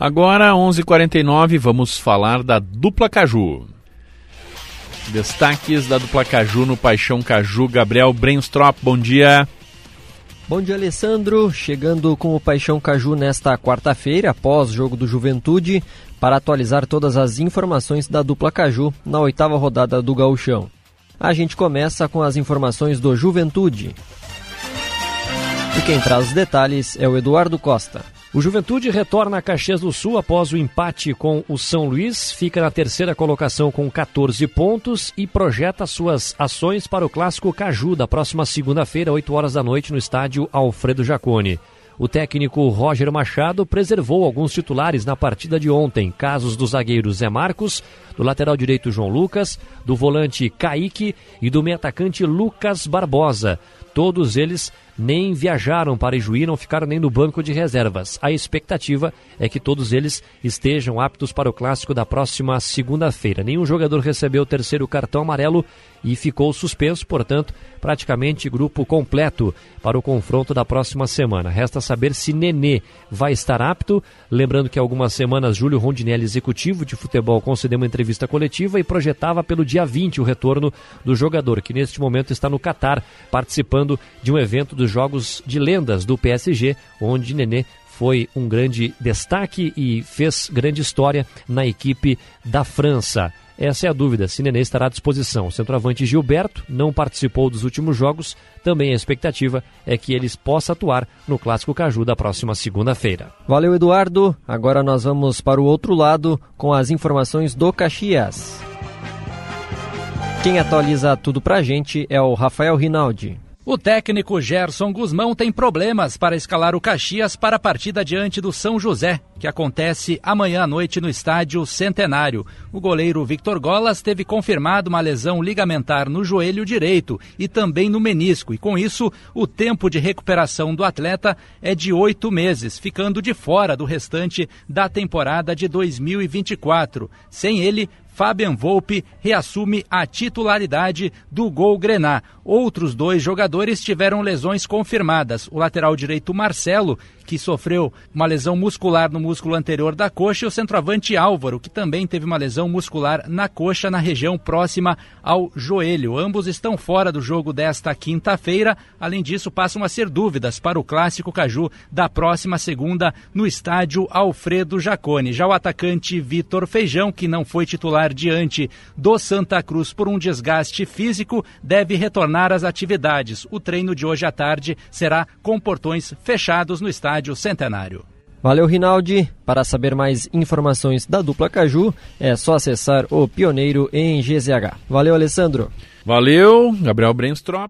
Agora, 11:49 h 49 vamos falar da dupla Caju. Destaques da dupla Caju no Paixão Caju, Gabriel Brenstrop, bom dia. Bom dia, Alessandro. Chegando com o Paixão Caju nesta quarta-feira, após jogo do Juventude, para atualizar todas as informações da dupla Caju na oitava rodada do Gauchão. A gente começa com as informações do Juventude. E quem traz os detalhes é o Eduardo Costa. O Juventude retorna a Caxias do Sul após o empate com o São Luís, fica na terceira colocação com 14 pontos e projeta suas ações para o clássico Caju da próxima segunda-feira, 8 horas da noite, no estádio Alfredo Jacone. O técnico Roger Machado preservou alguns titulares na partida de ontem, casos do zagueiro Zé Marcos, do lateral direito João Lucas, do volante Kaique e do meio atacante Lucas Barbosa. Todos eles nem viajaram para Ijuí, não ficaram nem no banco de reservas. A expectativa é que todos eles estejam aptos para o clássico da próxima segunda-feira. Nenhum jogador recebeu o terceiro cartão amarelo e ficou suspenso, portanto, praticamente grupo completo para o confronto da próxima semana. Resta saber se Nenê vai estar apto. Lembrando que há algumas semanas Júlio Rondinelli, executivo de futebol, concedeu uma entrevista coletiva e projetava pelo dia 20 o retorno do jogador, que neste momento está no Catar, participando de um evento Jogos de Lendas do PSG, onde Nenê foi um grande destaque e fez grande história na equipe da França. Essa é a dúvida, se Nenê estará à disposição. O centroavante Gilberto não participou dos últimos jogos, também a expectativa é que eles possa atuar no Clássico Caju da próxima segunda-feira. Valeu, Eduardo. Agora nós vamos para o outro lado com as informações do Caxias. Quem atualiza tudo pra gente é o Rafael Rinaldi. O técnico Gerson Guzmão tem problemas para escalar o Caxias para a partida diante do São José, que acontece amanhã à noite no estádio Centenário. O goleiro Victor Golas teve confirmado uma lesão ligamentar no joelho direito e também no menisco, e com isso o tempo de recuperação do atleta é de oito meses, ficando de fora do restante da temporada de 2024. Sem ele, Fabian Volpe reassume a titularidade do Gol Grená. Outros dois jogadores tiveram lesões confirmadas. O lateral direito Marcelo que sofreu uma lesão muscular no músculo anterior da coxa, e o centroavante Álvaro, que também teve uma lesão muscular na coxa, na região próxima ao joelho. Ambos estão fora do jogo desta quinta-feira. Além disso, passam a ser dúvidas para o clássico Caju da próxima segunda no estádio Alfredo Jacone. Já o atacante Vitor Feijão, que não foi titular diante do Santa Cruz por um desgaste físico, deve retornar às atividades. O treino de hoje à tarde será com portões fechados no estádio Centenário. Valeu, Rinaldi. Para saber mais informações da dupla Caju, é só acessar o Pioneiro em GZH. Valeu, Alessandro. Valeu, Gabriel Brenstrop.